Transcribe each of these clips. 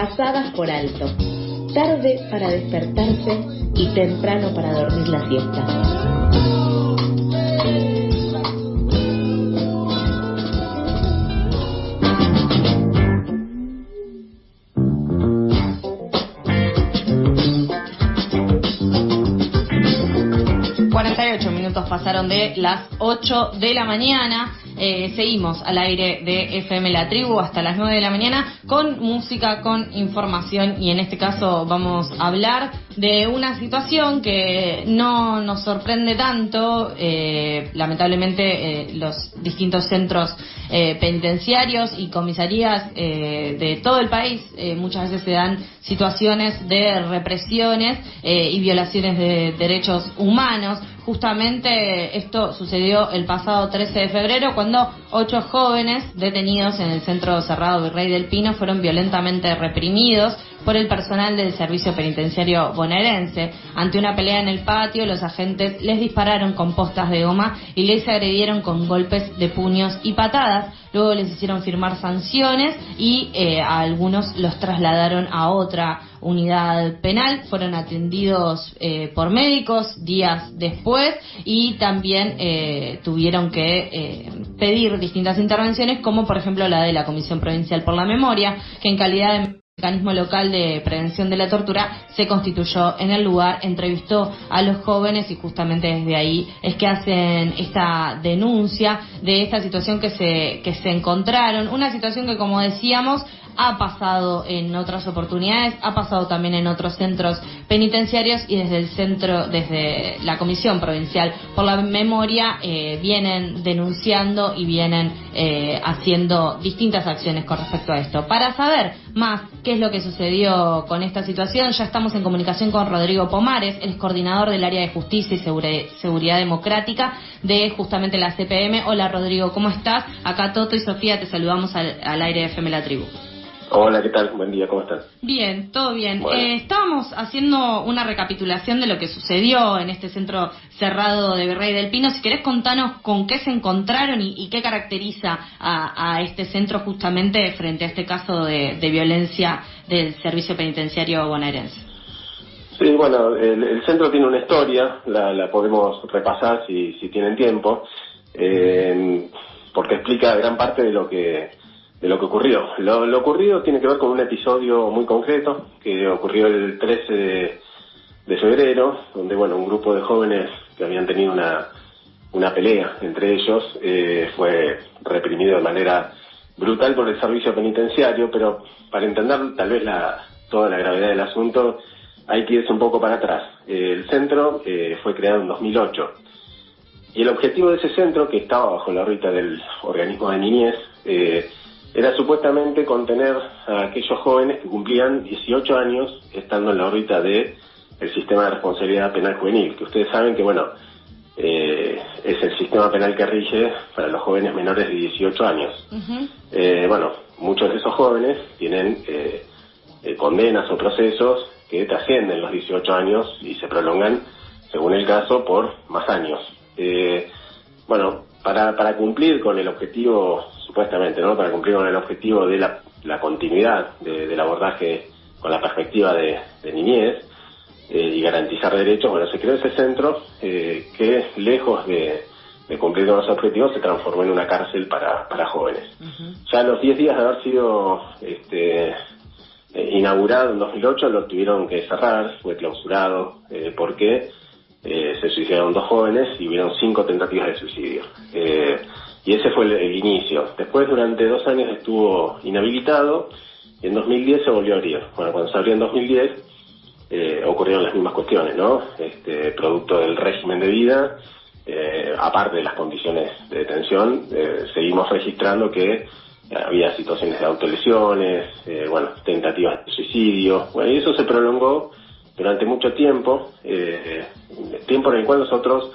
pasadas por alto, tarde para despertarse y temprano para dormir la siesta. 48 minutos pasaron de las 8 de la mañana. Eh, seguimos al aire de FM La Tribu hasta las 9 de la mañana con música, con información y en este caso vamos a hablar de una situación que no nos sorprende tanto. Eh, lamentablemente eh, los distintos centros penitenciarios y comisarías de todo el país muchas veces se dan situaciones de represiones y violaciones de derechos humanos. Justamente esto sucedió el pasado 13 de febrero cuando ocho jóvenes detenidos en el centro cerrado Virrey del Pino fueron violentamente reprimidos por el personal del servicio penitenciario bonaerense. Ante una pelea en el patio, los agentes les dispararon con postas de goma y les agredieron con golpes de puños y patadas. Luego les hicieron firmar sanciones y eh, a algunos los trasladaron a otra unidad penal. Fueron atendidos eh, por médicos días después y también eh, tuvieron que pedir distintas intervenciones, como por ejemplo la de la Comisión Provincial por la Memoria, que en calidad de mecanismo local de prevención de la tortura se constituyó en el lugar, entrevistó a los jóvenes y justamente desde ahí es que hacen esta denuncia de esta situación que se, que se encontraron, una situación que como decíamos ha pasado en otras oportunidades, ha pasado también en otros centros penitenciarios y desde el centro, desde la Comisión Provincial por la Memoria, eh, vienen denunciando y vienen eh, haciendo distintas acciones con respecto a esto. Para saber más qué es lo que sucedió con esta situación, ya estamos en comunicación con Rodrigo Pomares, el coordinador del área de justicia y seguridad democrática de justamente la CPM. Hola Rodrigo, ¿cómo estás? Acá Toto y Sofía te saludamos al, al aire de FM La Tribu. Hola, ¿qué tal? Buen día, ¿cómo estás? Bien, todo bien. Eh, estábamos haciendo una recapitulación de lo que sucedió en este centro cerrado de Virrey del Pino. Si querés contanos con qué se encontraron y, qué caracteriza a, este centro justamente frente a este caso de, violencia del servicio penitenciario bonaerense. Sí, bueno, el, centro tiene una historia, la, podemos repasar si, si tienen tiempo, eh, porque explica gran parte de lo que de lo que ocurrió. Lo, ocurrido tiene que ver con un episodio muy concreto que ocurrió el 13 de, febrero, donde bueno, un grupo de jóvenes que habían tenido una, una pelea entre ellos eh, fue reprimido de manera brutal por el servicio penitenciario, pero para entender tal vez la, toda la gravedad del asunto hay que irse un poco para atrás. el centro eh, fue creado en 2008 y el objetivo de ese centro, que estaba bajo la órbita del organismo de niñez, eh, era supuestamente contener a aquellos jóvenes que cumplían 18 años estando en la órbita de el sistema de responsabilidad penal juvenil, que ustedes saben que, bueno, eh, es el sistema penal que rige para los jóvenes menores de 18 años. Eh, bueno, muchos de esos jóvenes tienen eh, condenas o procesos que trascienden los 18 años y se prolongan, según el caso, por más años. bueno, para, para cumplir con el objetivo supuestamente, ¿no? Para cumplir con el objetivo de la, continuidad del abordaje con la perspectiva de, niñez eh, y garantizar derechos, bueno, se creó ese centro eh, que, lejos de, cumplir con los objetivos, se transformó en una cárcel para, jóvenes. Ya a los 10 días de haber sido este, eh, inaugurado en 2008, lo tuvieron que cerrar, fue clausurado, porque se suicidaron dos jóvenes y hubieron cinco tentativas de suicidio. Y ese fue el, inicio. Después, durante dos años estuvo inhabilitado y en 2010 se volvió a abrir. Bueno, cuando se abrió en 2010 eh, ocurrieron las mismas cuestiones, ¿no? Este, producto del régimen de vida, eh, aparte de las condiciones de detención, eh, seguimos registrando que había situaciones de autolesiones, bueno, tentativas de suicidio, bueno, y eso se prolongó durante mucho tiempo, tiempo en el cual nosotros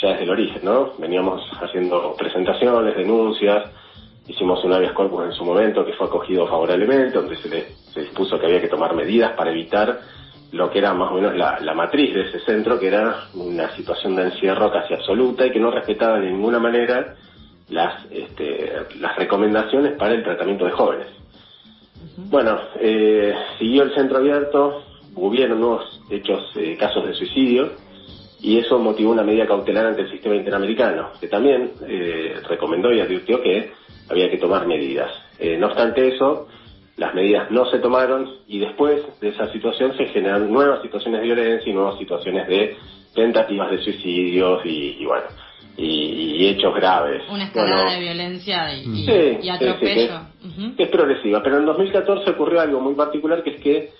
ya desde el origen, ¿no? Veníamos haciendo presentaciones, denuncias, hicimos un habeas corpus en su momento que fue acogido favorablemente, donde se, se dispuso que había que tomar medidas para evitar lo que era más o menos la, matriz de ese centro, que era una situación de encierro casi absoluta y que no respetaba de ninguna manera las, este, las recomendaciones para el tratamiento de jóvenes. Bueno, eh, siguió el centro abierto, hubieron nuevos hechos, eh, casos de suicidio, y eso motivó una medida cautelar ante el sistema interamericano, que también eh, recomendó y advirtió que había que tomar medidas. Eh, no obstante eso, las medidas no se tomaron y después de esa situación se generan nuevas situaciones de violencia y nuevas situaciones de tentativas de suicidios y, bueno, y, hechos graves. Una escalada de violencia y, atropello. es progresiva, pero en 2014 ocurrió algo muy particular que es que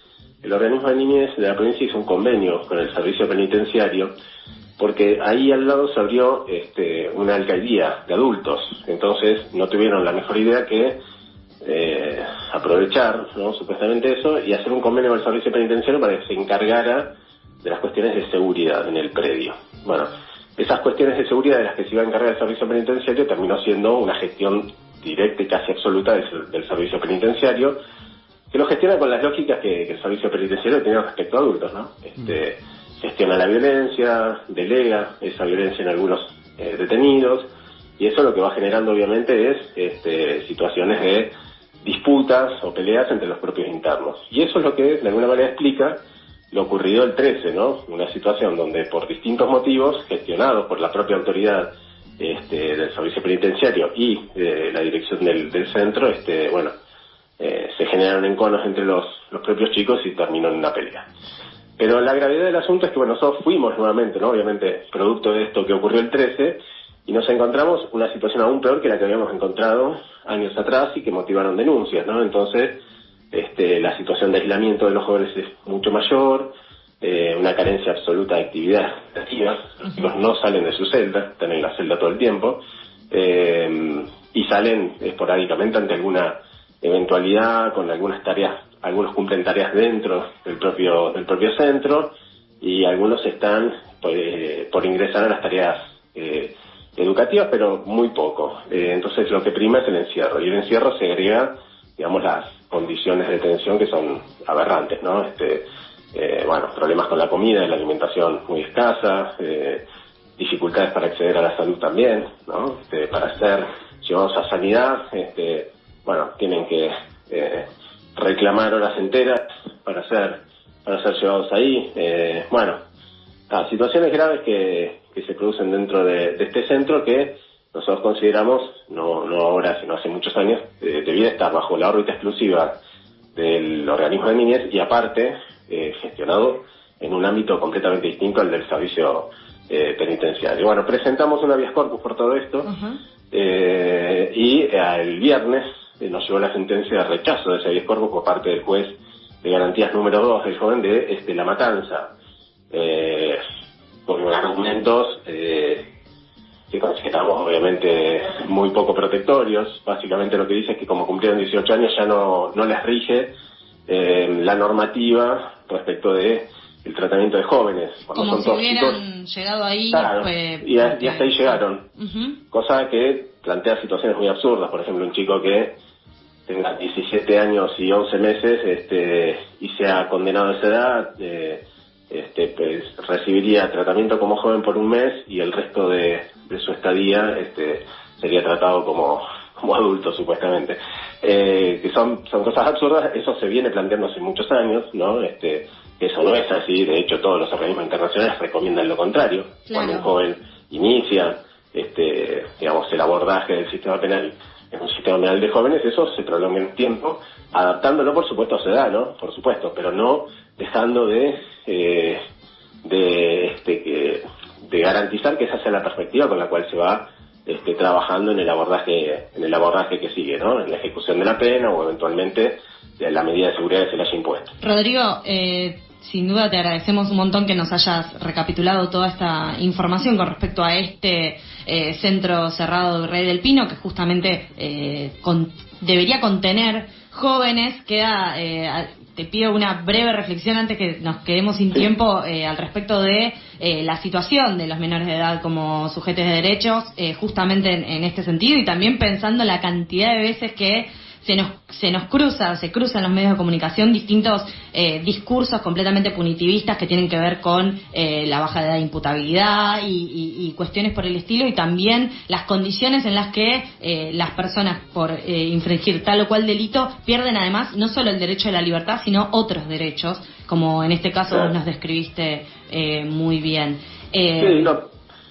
el organismo de niñez de la provincia hizo un convenio con el servicio penitenciario porque ahí al lado se abrió este, una alcaldía de adultos, entonces no tuvieron la mejor idea que eh, aprovechar, ¿no? supuestamente eso, y hacer un convenio con el servicio penitenciario para que se encargara de las cuestiones de seguridad en el predio. Bueno, esas cuestiones de seguridad de las que se iba a encargar el servicio penitenciario terminó siendo una gestión directa y casi absoluta del, servicio penitenciario, que lo gestiona con las lógicas que, el servicio penitenciario tiene respecto a adultos, ¿no? Este, gestiona la violencia, delega esa violencia en algunos eh, detenidos, y eso lo que va generando obviamente es este, situaciones de disputas o peleas entre los propios internos. Y eso es lo que de alguna manera explica lo ocurrido el 13, ¿no? Una situación donde por distintos motivos, gestionados por la propia autoridad este, del servicio penitenciario y de la dirección del, centro, este, bueno, eh, se generaron enconos entre los, los propios chicos y terminó en una pelea. Pero la gravedad del asunto es que, bueno, nosotros fuimos nuevamente, ¿no? Obviamente, producto de esto que ocurrió el 13, y nos encontramos una situación aún peor que la que habíamos encontrado años atrás y que motivaron denuncias, ¿no? Entonces, este, la situación de aislamiento de los jóvenes es mucho mayor, eh, una carencia absoluta de actividad los chicos no salen de su celda, están en la celda todo el tiempo, eh, y salen esporádicamente ante alguna eventualidad, con algunas tareas algunos cumplen tareas dentro del propio, del propio centro y algunos están pues, por ingresar a las tareas eh, educativas, pero muy poco. Eh, entonces lo que prima es el encierro y el encierro se agrega, digamos, las condiciones de tensión que son aberrantes, ¿no? Este, eh, bueno, problemas con la comida la alimentación muy escasa, dificultades para acceder a la salud también, ¿no? Este, para ser llevados a sanidad, este, bueno, tienen que reclamar horas enteras para ser, para ser llevados ahí. Eh, bueno, situaciones graves que, que se producen dentro de, este centro que nosotros consideramos, no, no ahora, sino hace muchos años, eh, debía estar bajo la órbita exclusiva del organismo de niñez y aparte eh, gestionado en un ámbito completamente distinto al del servicio eh, penitenciario. Bueno, presentamos una vía corpus por todo esto y el viernes eh, nos llevó la sentencia de rechazo de ese habeas corpus por parte del juez de garantías número 2 del joven de este, la matanza, eh, con argumentos eh, que consideramos obviamente muy poco protectorios. Básicamente lo que dice es que como cumplieron 18 años ya no, no les rige eh, la normativa respecto de el tratamiento de jóvenes. Como si hubieran llegado ahí. y, hasta ahí llegaron. Cosa que plantea situaciones muy absurdas. Por ejemplo, un chico que tenga 17 años y 11 meses este, y sea condenado a esa edad, eh, este, pues, recibiría tratamiento como joven por un mes y el resto de, su estadía este, sería tratado como, como adulto, supuestamente. Eh, que son, son cosas absurdas, eso se viene planteando hace muchos años, ¿no? Este, eso no es así, de hecho todos los organismos internacionales recomiendan lo contrario. Cuando un joven inicia, este, digamos, el abordaje del sistema penal en un sistema penal de jóvenes, eso se prolonga en tiempo, adaptándolo por supuesto a su edad, ¿no? Por supuesto, pero no dejando de, eh, de, este, de garantizar que esa sea la perspectiva con la cual se va este, trabajando en el abordaje, en el abordaje que sigue, ¿no? En la ejecución de la pena o eventualmente la medida de seguridad que se le haya impuesto. Rodrigo, eh, sin duda te agradecemos un montón que nos hayas recapitulado toda esta información con respecto a este eh, centro cerrado de Rey del Pino, que justamente eh, debería contener jóvenes. Queda, eh, te pido una breve reflexión antes que nos quedemos sin tiempo al respecto de la situación de los menores de edad como sujetos de derechos, justamente en, en, este sentido y también pensando la cantidad de veces que se nos, se nos cruza, se cruzan los medios de comunicación distintos eh, discursos completamente punitivistas que tienen que ver con eh, la baja de imputabilidad y, cuestiones por el estilo y también las condiciones en las que eh, las personas por infringir tal o cual delito pierden además no solo el derecho a la libertad sino otros derechos como en este caso vos nos describiste muy bien. sí,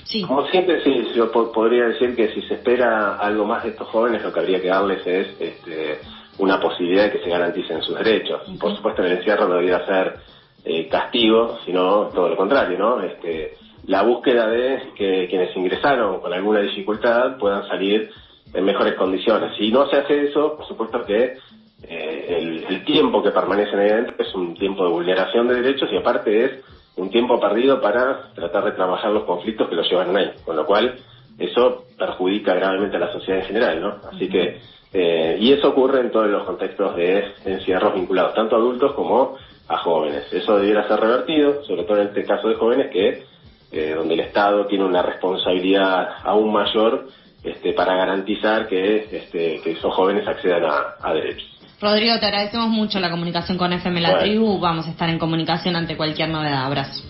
Sí. Como siempre, sí, yo podría decir que si se espera algo más de estos jóvenes, lo que habría que darles es este, una posibilidad de que se garanticen sus derechos. Por supuesto, el encierro no debería ser eh, castigo, sino todo lo contrario, ¿no? Este, la búsqueda de que quienes ingresaron con alguna dificultad puedan salir en mejores condiciones. Si no se hace eso, por supuesto que eh, el, el, tiempo que permanecen ahí adentro es un tiempo de vulneración de derechos y aparte es un tiempo perdido para tratar de trabajar los conflictos que los llevan ahí, con lo cual eso perjudica gravemente a la sociedad en general, ¿no? Así que, eh, y eso ocurre en todos los contextos de encierros vinculados, tanto a adultos como a jóvenes. Eso debiera ser revertido, sobre todo en este caso de jóvenes que, eh, donde el Estado tiene una responsabilidad aún mayor este, para garantizar que, este, que esos jóvenes accedan a derechos. Rodrigo, te agradecemos mucho la comunicación con FM La Tribu. Vamos a estar en comunicación ante cualquier novedad. Abrazo.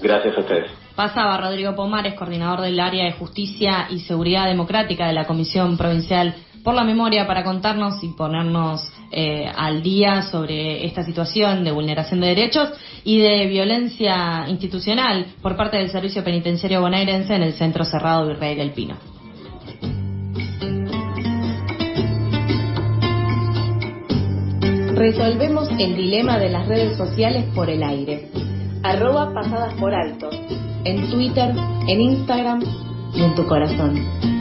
Gracias a ustedes. Pasaba Rodrigo Pomares, coordinador del área de Justicia y Seguridad Democrática de la Comisión Provincial por la Memoria, para contarnos y ponernos eh, al día sobre esta situación de vulneración de derechos y de violencia institucional por parte del Servicio Penitenciario Bonaerense en el Centro Cerrado Virrey del Pino. Resolvemos el dilema de las redes sociales por el aire. Arroba pasadas por alto. En Twitter, en Instagram y en tu corazón.